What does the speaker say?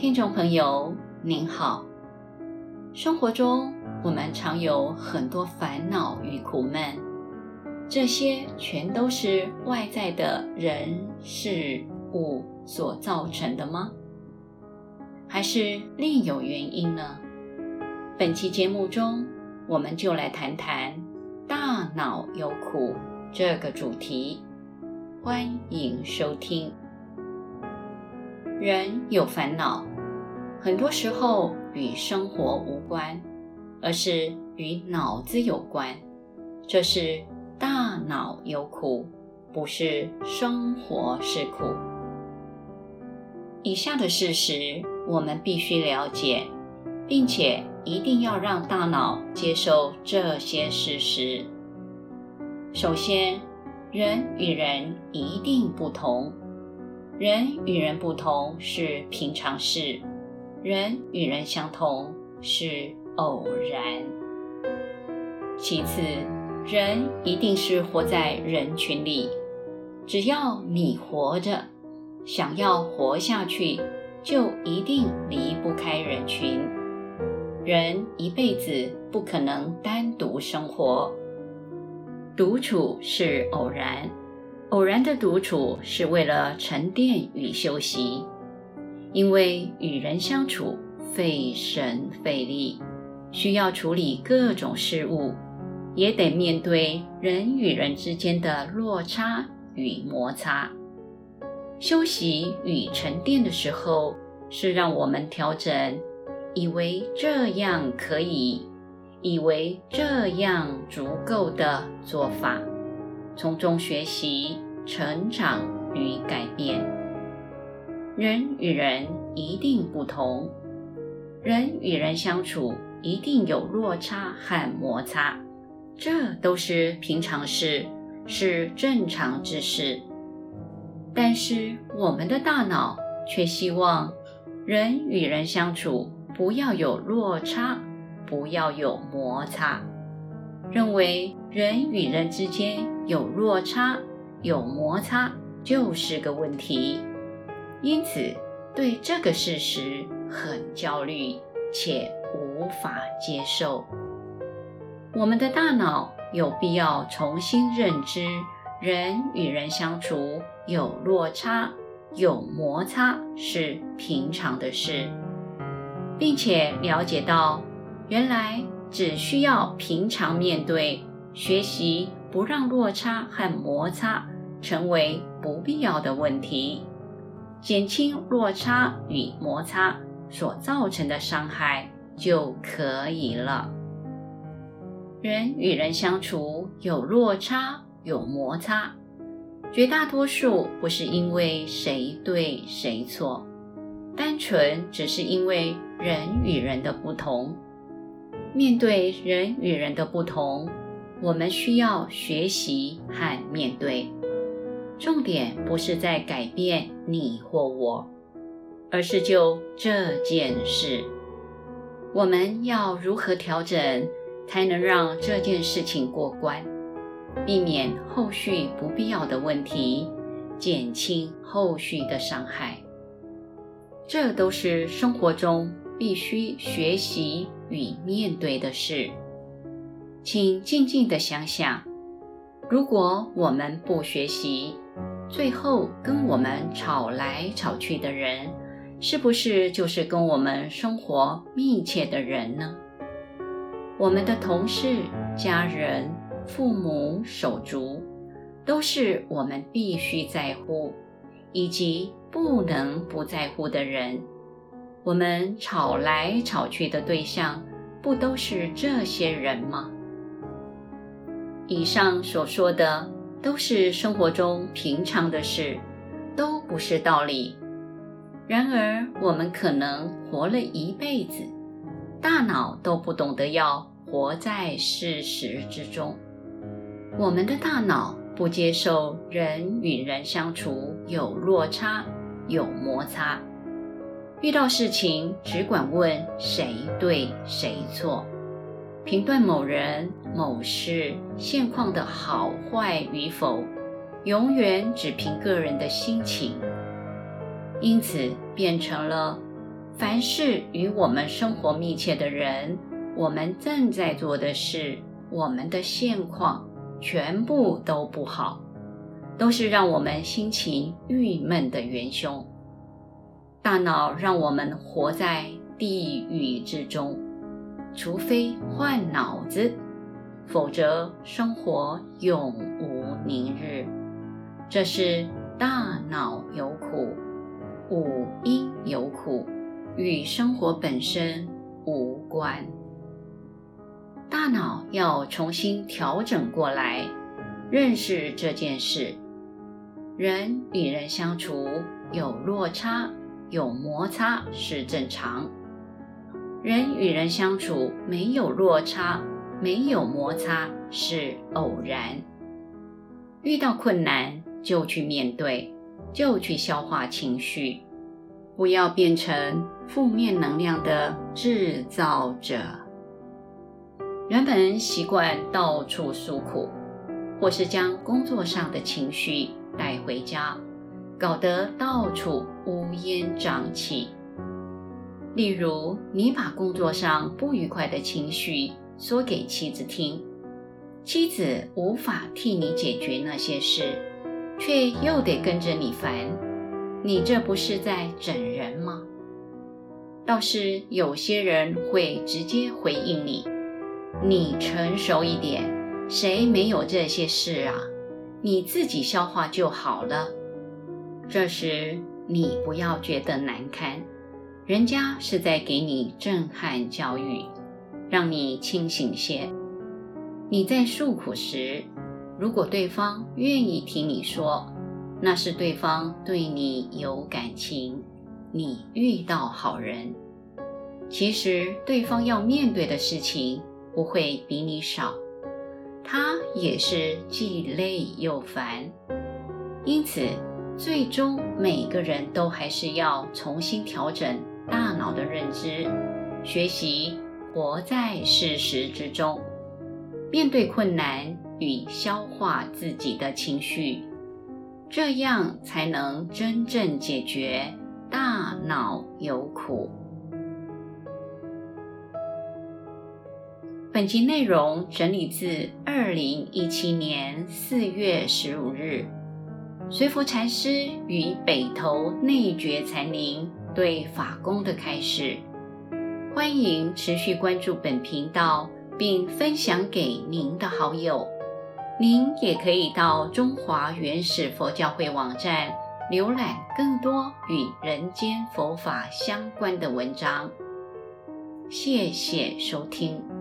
听众朋友您好，生活中我们常有很多烦恼与苦闷，这些全都是外在的人事物所造成的吗？还是另有原因呢？本期节目中，我们就来谈谈“大脑有苦”这个主题，欢迎收听。人有烦恼，很多时候与生活无关，而是与脑子有关。这是大脑有苦，不是生活是苦。以下的事实我们必须了解，并且一定要让大脑接受这些事实。首先，人与人一定不同。人与人不同是平常事，人与人相同是偶然。其次，人一定是活在人群里，只要你活着，想要活下去，就一定离不开人群。人一辈子不可能单独生活，独处是偶然。偶然的独处是为了沉淀与休息，因为与人相处费神费力，需要处理各种事物，也得面对人与人之间的落差与摩擦。休息与沉淀的时候，是让我们调整，以为这样可以，以为这样足够的做法。从中学习、成长与改变。人与人一定不同，人与人相处一定有落差和摩擦，这都是平常事，是正常之事。但是我们的大脑却希望人与人相处不要有落差，不要有摩擦。认为人与人之间有落差、有摩擦就是个问题，因此对这个事实很焦虑且无法接受。我们的大脑有必要重新认知，人与人相处有落差、有摩擦是平常的事，并且了解到原来。只需要平常面对，学习不让落差和摩擦成为不必要的问题，减轻落差与摩擦所造成的伤害就可以了。人与人相处有落差、有摩擦，绝大多数不是因为谁对谁错，单纯只是因为人与人的不同。面对人与人的不同，我们需要学习和面对。重点不是在改变你或我，而是就这件事，我们要如何调整，才能让这件事情过关，避免后续不必要的问题，减轻后续的伤害。这都是生活中必须学习与面对的事，请静静的想想：如果我们不学习，最后跟我们吵来吵去的人，是不是就是跟我们生活密切的人呢？我们的同事、家人、父母、手足，都是我们必须在乎，以及不能不在乎的人。我们吵来吵去的对象，不都是这些人吗？以上所说的都是生活中平常的事，都不是道理。然而，我们可能活了一辈子，大脑都不懂得要活在事实之中。我们的大脑不接受人与人相处有落差、有摩擦。遇到事情只管问谁对谁错，评断某人某事现况的好坏与否，永远只凭个人的心情，因此变成了凡是与我们生活密切的人，我们正在做的事，我们的现况，全部都不好，都是让我们心情郁闷的元凶。大脑让我们活在地狱之中，除非换脑子，否则生活永无宁日。这是大脑有苦，五音有苦，与生活本身无关。大脑要重新调整过来，认识这件事。人与人相处有落差。有摩擦是正常，人与人相处没有落差、没有摩擦是偶然。遇到困难就去面对，就去消化情绪，不要变成负面能量的制造者。原本习惯到处诉苦，或是将工作上的情绪带回家。搞得到处乌烟瘴气。例如，你把工作上不愉快的情绪说给妻子听，妻子无法替你解决那些事，却又得跟着你烦，你这不是在整人吗？倒是有些人会直接回应你：“你成熟一点，谁没有这些事啊？你自己消化就好了。”这时你不要觉得难堪，人家是在给你震撼教育，让你清醒些。你在诉苦时，如果对方愿意听你说，那是对方对你有感情，你遇到好人。其实对方要面对的事情不会比你少，他也是既累又烦，因此。最终，每个人都还是要重新调整大脑的认知，学习活在事实之中，面对困难与消化自己的情绪，这样才能真正解决大脑有苦。本集内容整理自二零一七年四月十五日。随福禅师与北投内觉禅林对法功的开始，欢迎持续关注本频道，并分享给您的好友。您也可以到中华原始佛教会网站浏览更多与人间佛法相关的文章。谢谢收听。